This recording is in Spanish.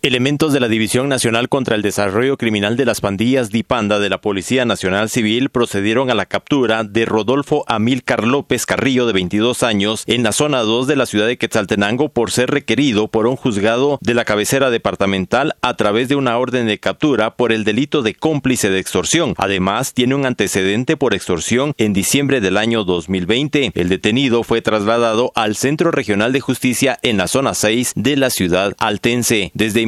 Elementos de la División Nacional contra el Desarrollo Criminal de las Pandillas DIPANDA de la Policía Nacional Civil procedieron a la captura de Rodolfo Amílcar López Carrillo, de 22 años, en la zona 2 de la ciudad de Quetzaltenango por ser requerido por un juzgado de la cabecera departamental a través de una orden de captura por el delito de cómplice de extorsión. Además, tiene un antecedente por extorsión en diciembre del año 2020. El detenido fue trasladado al Centro Regional de Justicia en la zona 6 de la ciudad altense. Desde